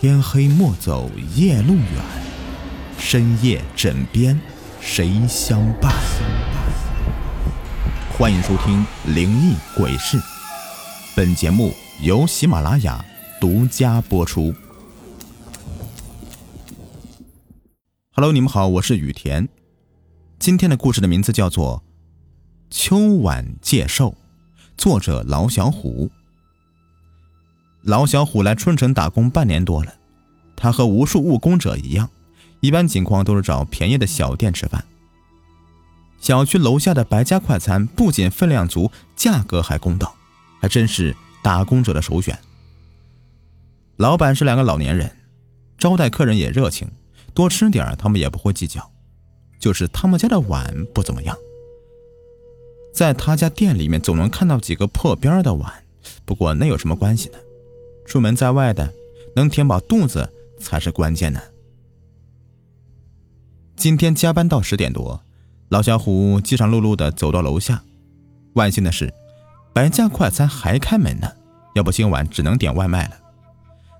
天黑莫走夜路远，深夜枕边谁相伴？欢迎收听《灵异鬼事》，本节目由喜马拉雅独家播出。Hello，你们好，我是雨田。今天的故事的名字叫做《秋晚借寿》，作者老小虎。老小虎来春城打工半年多了，他和无数务工者一样，一般情况都是找便宜的小店吃饭。小区楼下的白家快餐不仅分量足，价格还公道，还真是打工者的首选。老板是两个老年人，招待客人也热情。多吃点他们也不会计较。就是他们家的碗不怎么样，在他家店里面总能看到几个破边的碗，不过那有什么关系呢？出门在外的，能填饱肚子才是关键呢。今天加班到十点多，老小虎饥肠辘辘的走到楼下。万幸的是，白家快餐还开门呢，要不今晚只能点外卖了。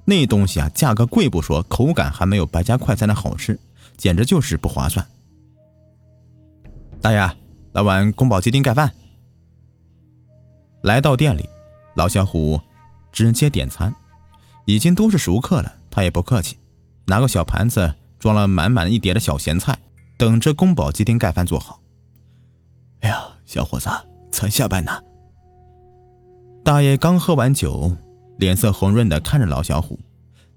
那东西啊，价格贵不说，口感还没有白家快餐的好吃，简直就是不划算。大爷，来碗宫保鸡丁盖饭。来到店里，老小虎直接点餐，已经都是熟客了，他也不客气，拿个小盘子装了满满一碟的小咸菜，等着宫保鸡丁盖饭做好。哎呀，小伙子，才下班呢。大爷刚喝完酒。脸色红润的看着老小虎，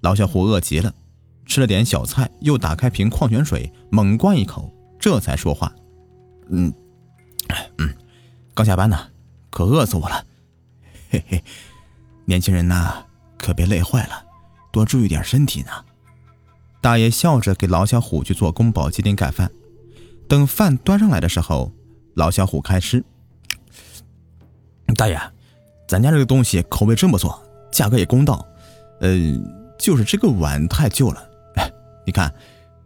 老小虎饿极了，吃了点小菜，又打开瓶矿泉水猛灌一口，这才说话：“嗯，嗯，刚下班呢，可饿死我了。嘿嘿，年轻人呐，可别累坏了，多注意点身体呢。”大爷笑着给老小虎去做宫保鸡丁盖饭。等饭端上来的时候，老小虎开吃。大爷，咱家这个东西口味真不错。价格也公道，呃，就是这个碗太旧了。哎，你看，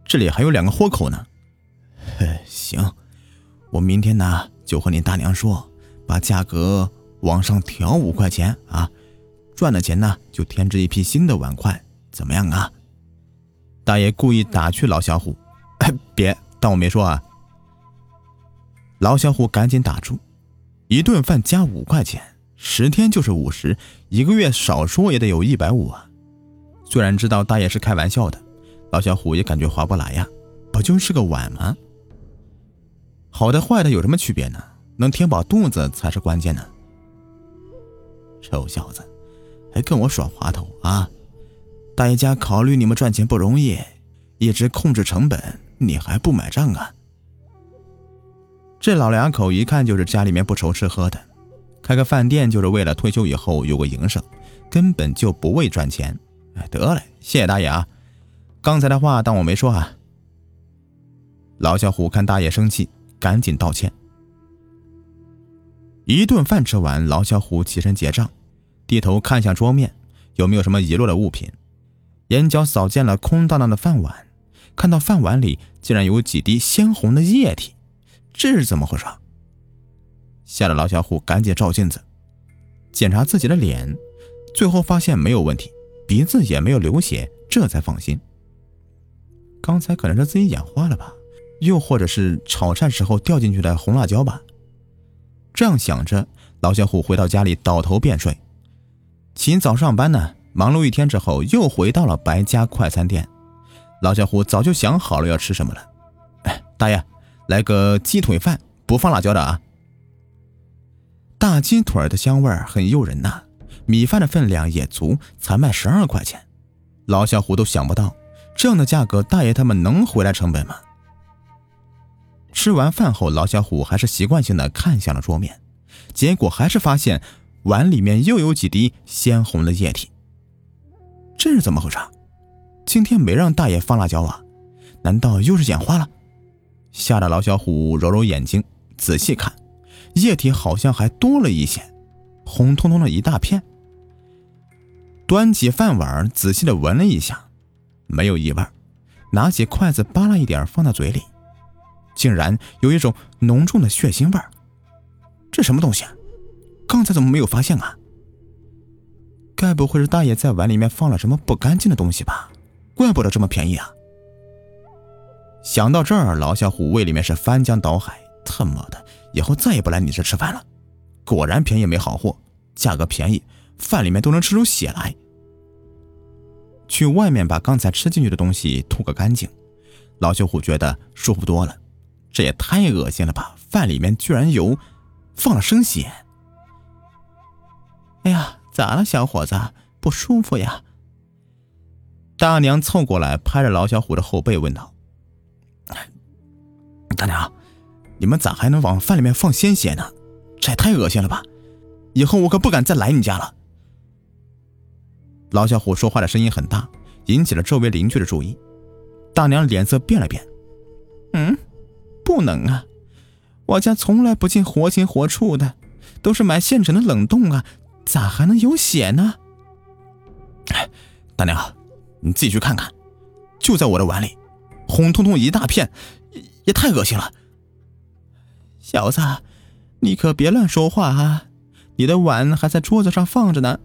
这里还有两个豁口呢。行，我明天呢就和你大娘说，把价格往上调五块钱啊，赚的钱呢就添置一批新的碗筷，怎么样啊？大爷故意打趣老小虎，别当我没说啊。老小虎赶紧打住，一顿饭加五块钱。十天就是五十，一个月少说也得有一百五啊！虽然知道大爷是开玩笑的，老小虎也感觉划不来呀。不就是个碗吗？好的坏的有什么区别呢？能填饱肚子才是关键呢。臭小子，还跟我耍滑头啊！大爷家考虑你们赚钱不容易，一直控制成本，你还不买账啊？这老两口一看就是家里面不愁吃喝的。开个饭店就是为了退休以后有个营生，根本就不为赚钱。哎，得嘞，谢谢大爷啊！刚才的话当我没说啊。老小虎看大爷生气，赶紧道歉。一顿饭吃完，老小虎起身结账，低头看向桌面，有没有什么遗落的物品？眼角扫见了空荡荡的饭碗，看到饭碗里竟然有几滴鲜红的液体，这是怎么回事？吓得老小虎赶紧照镜子，检查自己的脸，最后发现没有问题，鼻子也没有流血，这才放心。刚才可能是自己眼花了吧，又或者是炒菜时候掉进去的红辣椒吧。这样想着，老小虎回到家里倒头便睡。起早上班呢，忙碌一天之后，又回到了白家快餐店。老小虎早就想好了要吃什么了。哎，大爷，来个鸡腿饭，不放辣椒的啊。大鸡腿的香味很诱人呐，米饭的分量也足，才卖十二块钱。老小虎都想不到，这样的价格，大爷他们能回来成本吗？吃完饭后，老小虎还是习惯性的看向了桌面，结果还是发现碗里面又有几滴鲜红的液体。这是怎么回事？今天没让大爷放辣椒啊？难道又是眼花了？吓得老小虎揉揉眼睛，仔细看。液体好像还多了一些，红彤彤的一大片。端起饭碗，仔细的闻了一下，没有异味。拿起筷子扒拉一点放到嘴里，竟然有一种浓重的血腥味这什么东西？啊刚才怎么没有发现啊？该不会是大爷在碗里面放了什么不干净的东西吧？怪不得这么便宜啊！想到这儿，老小虎胃里面是翻江倒海。他妈的，以后再也不来你这吃饭了。果然便宜没好货，价格便宜，饭里面都能吃出血来。去外面把刚才吃进去的东西吐个干净，老小虎觉得舒服多了。这也太恶心了吧！饭里面居然有放了生血。哎呀，咋了，小伙子？不舒服呀？大娘凑过来，拍着老小虎的后背问道：“大娘，你们咋还能往饭里面放鲜血呢？这也太恶心了吧！以后我可不敢再来你家了。”老小虎说话的声音很大，引起了周围邻居的注意。大娘脸色变了变：“嗯，不能啊，我家从来不进活禽活畜的，都是买现成的冷冻啊，咋还能有血呢？”哎，大娘。你自己去看看，就在我的碗里，红彤彤一大片，也太恶心了。小子，你可别乱说话啊！你的碗还在桌子上放着呢，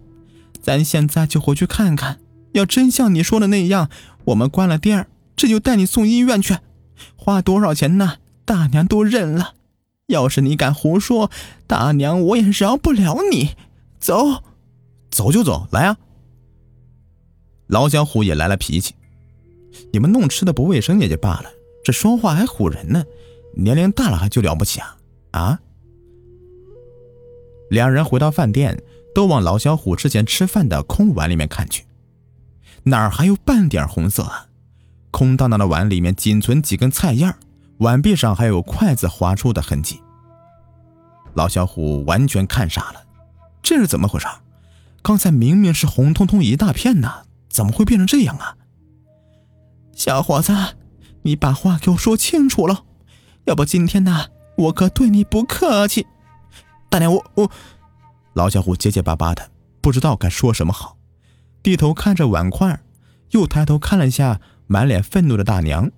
咱现在就回去看看。要真像你说的那样，我们关了店，这就带你送医院去，花多少钱呢？大娘都认了。要是你敢胡说，大娘我也饶不了你。走，走就走，来啊！老小虎也来了脾气，你们弄吃的不卫生也就罢了，这说话还唬人呢，年龄大了还就了不起啊啊！两人回到饭店，都往老小虎之前吃饭的空碗里面看去，哪儿还有半点红色啊？空荡荡的碗里面仅存几根菜叶碗壁上还有筷子划出的痕迹。老小虎完全看傻了，这是怎么回事？刚才明明是红彤彤一大片呢！怎么会变成这样啊？小伙子，你把话给我说清楚了，要不今天呢，我可对你不客气。大娘，我我……老小虎结结巴巴的，不知道该说什么好，低头看着碗筷，又抬头看了一下满脸愤怒的大娘。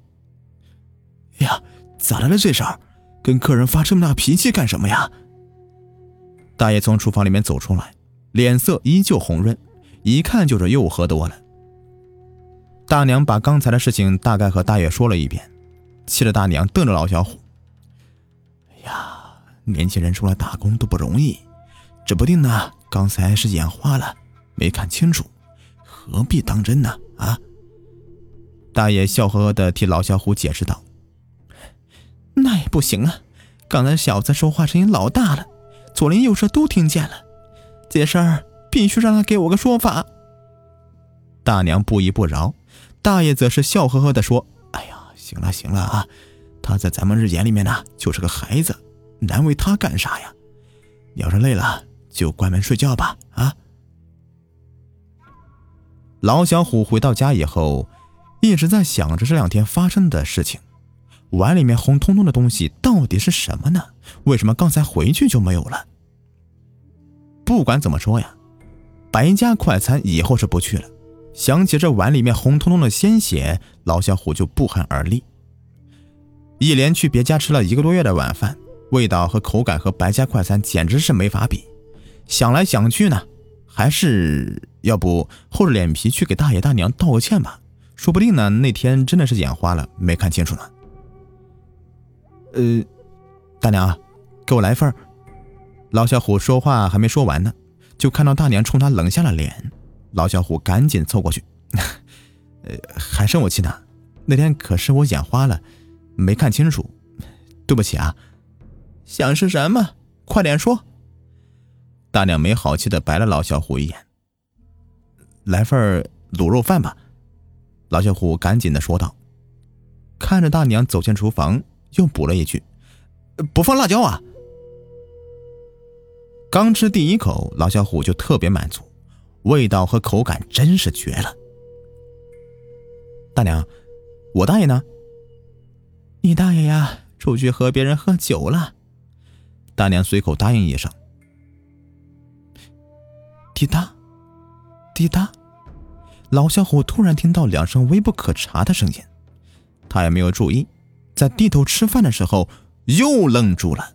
呀，咋来了这事儿？跟客人发这么大脾气干什么呀？大爷从厨房里面走出来，脸色依旧红润，一看就是又喝多了。大娘把刚才的事情大概和大爷说了一遍，气得大娘瞪着老小虎：“哎呀，年轻人出来打工都不容易，指不定呢，刚才是眼花了，没看清楚，何必当真呢？”啊！大爷笑呵呵的替老小虎解释道：“那也不行啊，刚才小子说话声音老大了，左邻右舍都听见了，这事儿必须让他给我个说法。”大娘不依不饶。大爷则是笑呵呵地说：“哎呀，行了行了啊，他在咱们日眼里面呢，就是个孩子，难为他干啥呀？要是累了，就关门睡觉吧。”啊！老小虎回到家以后，一直在想着这两天发生的事情。碗里面红彤彤的东西到底是什么呢？为什么刚才回去就没有了？不管怎么说呀，白家快餐以后是不去了。想起这碗里面红彤彤的鲜血，老小虎就不寒而栗。一连去别家吃了一个多月的晚饭，味道和口感和白家快餐简直是没法比。想来想去呢，还是要不厚着脸皮去给大爷大娘道个歉吧。说不定呢，那天真的是眼花了，没看清楚呢。呃，大娘，给我来份。老小虎说话还没说完呢，就看到大娘冲他冷下了脸。老小虎赶紧凑过去，呃，还生我气呢？那天可是我眼花了，没看清楚，对不起啊。想吃什么？快点说。大娘没好气的白了老小虎一眼。来份卤肉饭吧。老小虎赶紧的说道。看着大娘走进厨房，又补了一句：“不放辣椒啊。”刚吃第一口，老小虎就特别满足。味道和口感真是绝了，大娘，我大爷呢？你大爷呀，出去和别人喝酒了。大娘随口答应一声。滴答，滴答，老小虎突然听到两声微不可察的声音，他也没有注意，在低头吃饭的时候又愣住了，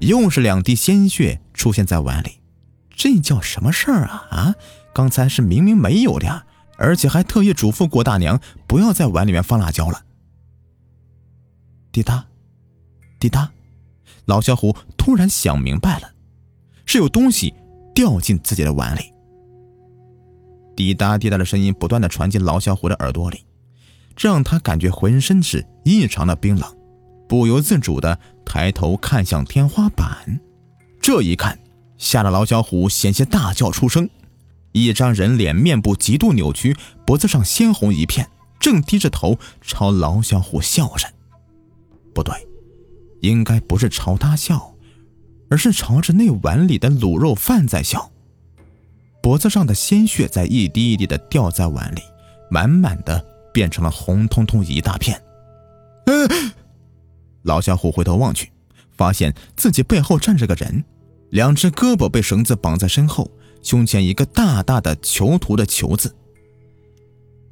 又是两滴鲜血出现在碗里。这叫什么事儿啊啊！刚才是明明没有的呀，而且还特意嘱咐过大娘不要在碗里面放辣椒了。滴答，滴答，老小虎突然想明白了，是有东西掉进自己的碗里。滴答滴答的声音不断的传进老小虎的耳朵里，这让他感觉浑身是异常的冰冷，不由自主的抬头看向天花板。这一看，吓得老小虎险些大叫出声。一张人脸，面部极度扭曲，脖子上鲜红一片，正低着头朝老小虎笑着。不对，应该不是朝他笑，而是朝着那碗里的卤肉饭在笑。脖子上的鲜血在一滴一滴的掉在碗里，满满的变成了红彤彤一大片。老小虎回头望去，发现自己背后站着个人，两只胳膊被绳子绑在身后，胸前一个大大的囚徒的囚字，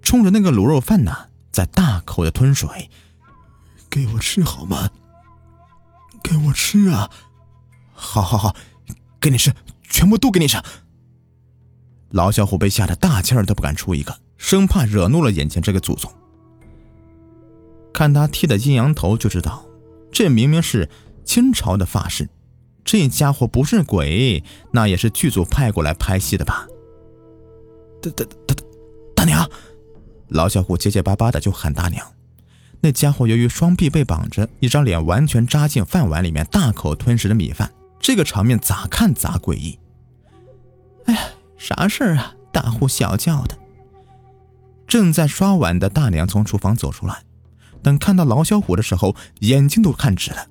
冲着那个卤肉饭呢，在大口的吞水。给我吃好吗？给我吃啊！好，好，好，给你吃，全部都给你吃。老小虎被吓得大气儿都不敢出一个，生怕惹怒了眼前这个祖宗。看他剃的阴阳头就知道，这明明是清朝的发饰。这家伙不是鬼，那也是剧组派过来拍戏的吧？大大大大娘！老小虎结结巴巴的就喊大娘。那家伙由于双臂被绑着，一张脸完全扎进饭碗里面，大口吞食着米饭。这个场面咋看咋诡异。哎呀，啥事儿啊？大呼小叫的。正在刷碗的大娘从厨房走出来，等看到老小虎的时候，眼睛都看直了，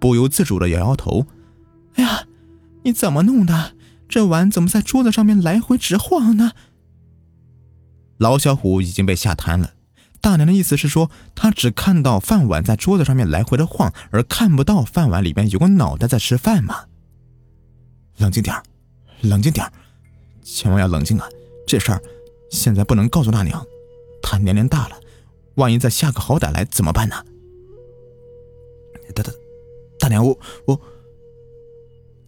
不由自主的摇摇头。哎呀，你怎么弄的？这碗怎么在桌子上面来回直晃呢？老小虎已经被吓瘫了。大娘的意思是说，他只看到饭碗在桌子上面来回的晃，而看不到饭碗里面有个脑袋在吃饭吗？冷静点冷静点千万要冷静啊！这事儿现在不能告诉大娘，她年龄大了，万一再下个好歹来怎么办呢？大大大娘，我我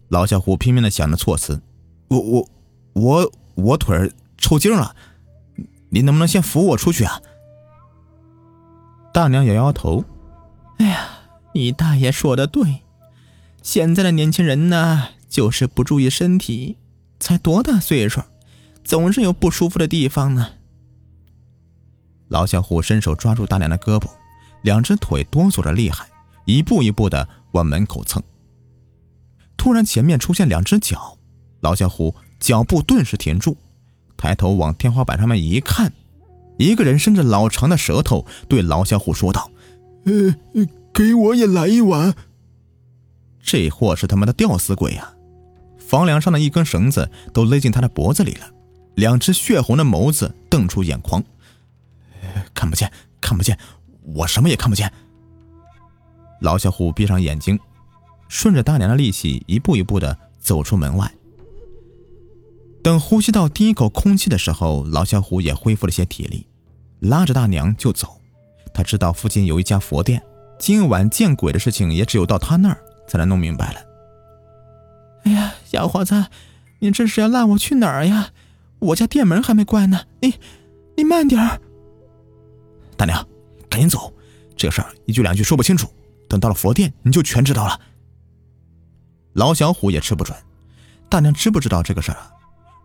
老小虎拼命的想着措辞，我我我我腿抽筋了，你能不能先扶我出去啊？大娘摇摇头：“哎呀，你大爷说的对，现在的年轻人呢，就是不注意身体，才多大岁数，总是有不舒服的地方呢。”老小虎伸手抓住大娘的胳膊，两只腿哆嗦着厉害，一步一步的往门口蹭。突然，前面出现两只脚，老小虎脚步顿时停住，抬头往天花板上面一看。一个人伸着老长的舌头对老小虎说道：“呃，给我也来一碗。”这货是他妈的吊死鬼啊！房梁上的一根绳子都勒进他的脖子里了，两只血红的眸子瞪出眼眶，看不见，看不见，我什么也看不见。老小虎闭上眼睛，顺着大娘的力气一步一步的走出门外。等呼吸到第一口空气的时候，老小虎也恢复了些体力，拉着大娘就走。他知道附近有一家佛店，今晚见鬼的事情也只有到他那儿才能弄明白了。哎呀，小伙子，你这是要拉我去哪儿呀？我家店门还没关呢，你你慢点儿。大娘，赶紧走，这事儿一句两句说不清楚，等到了佛殿你就全知道了。老小虎也吃不准，大娘知不知道这个事儿啊？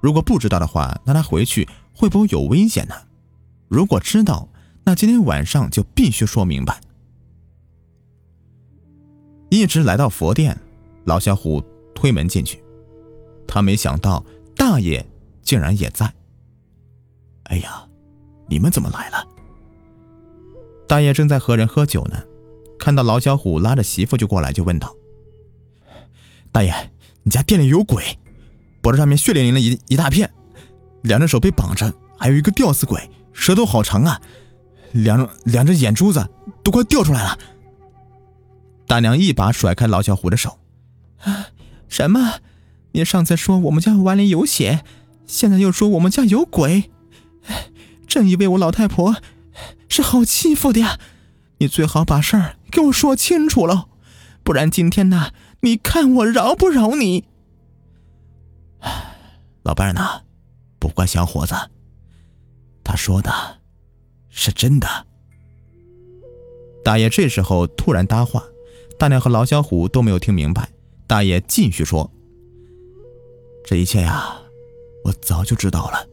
如果不知道的话，那他回去会不会有危险呢？如果知道，那今天晚上就必须说明白。一直来到佛殿，老小虎推门进去，他没想到大爷竟然也在。哎呀，你们怎么来了？大爷正在和人喝酒呢，看到老小虎拉着媳妇就过来，就问道：“大爷，你家店里有鬼？”脖子上面血淋淋的一一大片，两只手被绑着，还有一个吊死鬼，舌头好长啊，两两只眼珠子都快掉出来了。大娘一把甩开老小虎的手，啊，什么？你上次说我们家碗里有血，现在又说我们家有鬼，真以为我老太婆是好欺负的呀？你最好把事儿给我说清楚喽，不然今天呢，你看我饶不饶你？老伴儿呢？不怪小伙子，他说的是真的。大爷这时候突然搭话，大娘和老小虎都没有听明白。大爷继续说：“这一切呀，我早就知道了，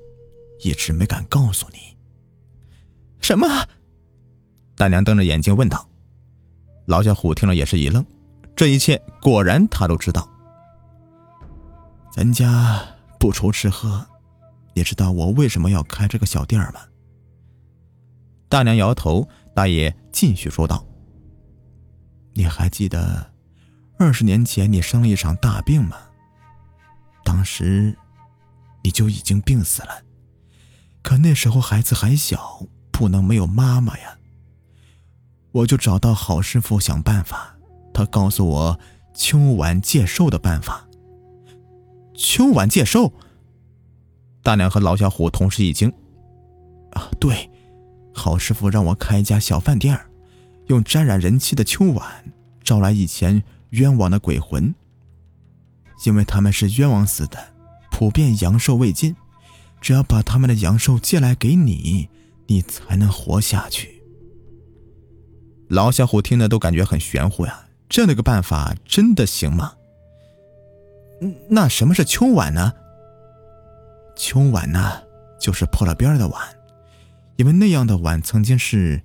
一直没敢告诉你。”什么？大娘瞪着眼睛问道。老小虎听了也是一愣，这一切果然他都知道。咱家不愁吃喝，你知道我为什么要开这个小店吗？大娘摇头。大爷继续说道：“你还记得二十年前你生了一场大病吗？当时你就已经病死了。可那时候孩子还小，不能没有妈妈呀。我就找到郝师傅想办法，他告诉我秋晚借寿的办法。秋晚借寿？大娘和老小虎同时一惊。啊，对。”郝师傅让我开一家小饭店用沾染人气的秋碗招来以前冤枉的鬼魂。因为他们是冤枉死的，普遍阳寿未尽，只要把他们的阳寿借来给你，你才能活下去。老小虎听了都感觉很玄乎呀，这样的个办法真的行吗？那什么是秋碗呢？秋碗呢，就是破了边的碗。因为那样的碗曾经是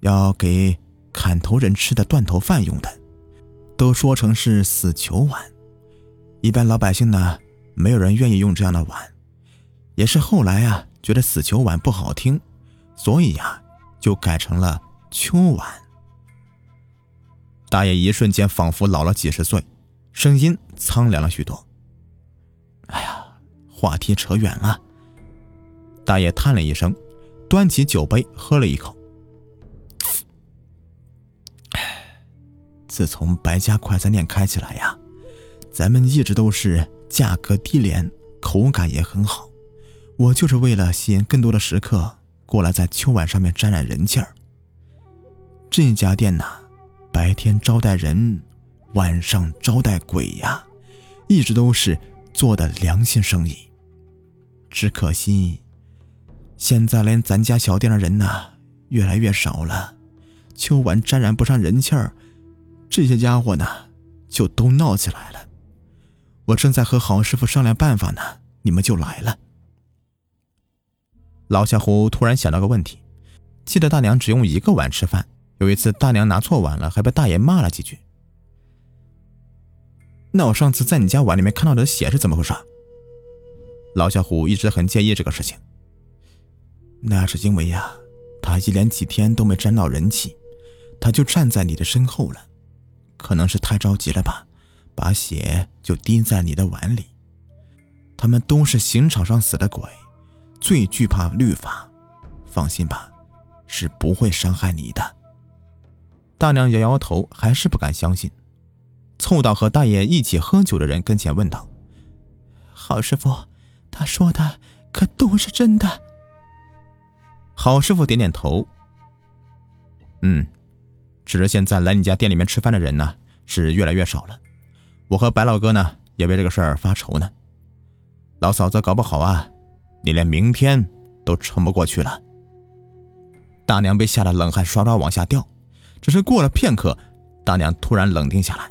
要给砍头人吃的断头饭用的，都说成是死囚碗。一般老百姓呢，没有人愿意用这样的碗。也是后来啊，觉得死囚碗不好听，所以呀，就改成了秋碗。大爷一瞬间仿佛老了几十岁，声音苍凉了许多。哎呀，话题扯远了。大爷叹了一声。端起酒杯喝了一口。自从白家快餐店开起来呀，咱们一直都是价格低廉，口感也很好。我就是为了吸引更多的食客过来，在秋晚上面沾染人气儿。这家店呐，白天招待人，晚上招待鬼呀，一直都是做的良心生意。只可惜。现在连咱家小店的人呐，越来越少了。秋晚沾染不上人气儿，这些家伙呢，就都闹起来了。我正在和郝师傅商量办法呢，你们就来了。老小虎突然想到个问题：记得大娘只用一个碗吃饭，有一次大娘拿错碗了，还被大爷骂了几句。那我上次在你家碗里面看到的血是怎么回事？老小虎一直很介意这个事情。那是因为呀，他一连几天都没沾到人气，他就站在你的身后了，可能是太着急了吧，把血就滴在你的碗里。他们都是刑场上死的鬼，最惧怕律法，放心吧，是不会伤害你的。大娘摇摇头，还是不敢相信，凑到和大爷一起喝酒的人跟前问道：“好师傅，他说的可都是真的？”好师傅点点头，嗯，只是现在来你家店里面吃饭的人呢是越来越少了。我和白老哥呢也为这个事儿发愁呢。老嫂子，搞不好啊，你连明天都撑不过去了。大娘被吓得冷汗刷刷往下掉。只是过了片刻，大娘突然冷静下来。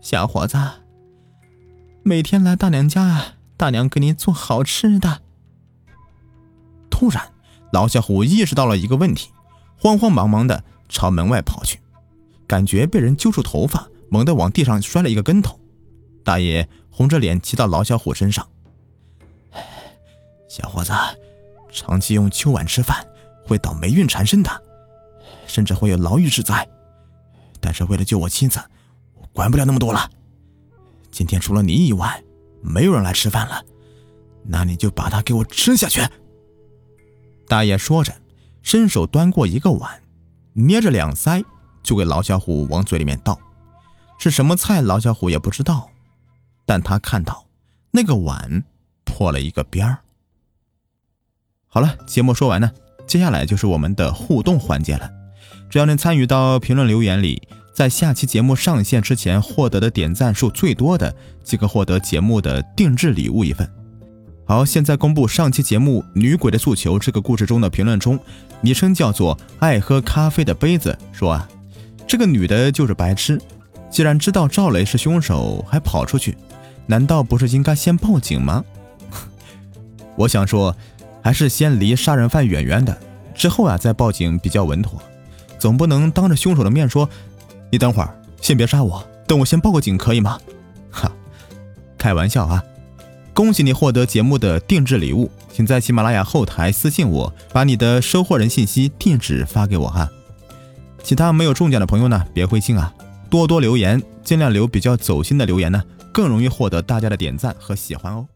小伙子，每天来大娘家，大娘给你做好吃的。突然，老小虎意识到了一个问题，慌慌忙忙的朝门外跑去，感觉被人揪住头发，猛地往地上摔了一个跟头。大爷红着脸骑到老小虎身上：“小伙子，长期用秋碗吃饭会倒霉运缠身的，甚至会有牢狱之灾。但是为了救我妻子，我管不了那么多了。今天除了你以外，没有人来吃饭了，那你就把它给我吃下去。”大爷说着，伸手端过一个碗，捏着两腮就给老小虎往嘴里面倒。是什么菜，老小虎也不知道，但他看到那个碗破了一个边儿。好了，节目说完呢，接下来就是我们的互动环节了。只要能参与到评论留言里，在下期节目上线之前获得的点赞数最多的，即可获得节目的定制礼物一份。好，现在公布上期节目《女鬼的诉求》这个故事中的评论中，昵称叫做“爱喝咖啡的杯子”说啊，这个女的就是白痴，既然知道赵雷是凶手，还跑出去，难道不是应该先报警吗？我想说，还是先离杀人犯远远的，之后啊再报警比较稳妥，总不能当着凶手的面说：“你等会儿，先别杀我，等我先报个警可以吗？” 哈，开玩笑啊。恭喜你获得节目的定制礼物，请在喜马拉雅后台私信我，把你的收货人信息、地址发给我哈。其他没有中奖的朋友呢，别灰心啊，多多留言，尽量留比较走心的留言呢，更容易获得大家的点赞和喜欢哦。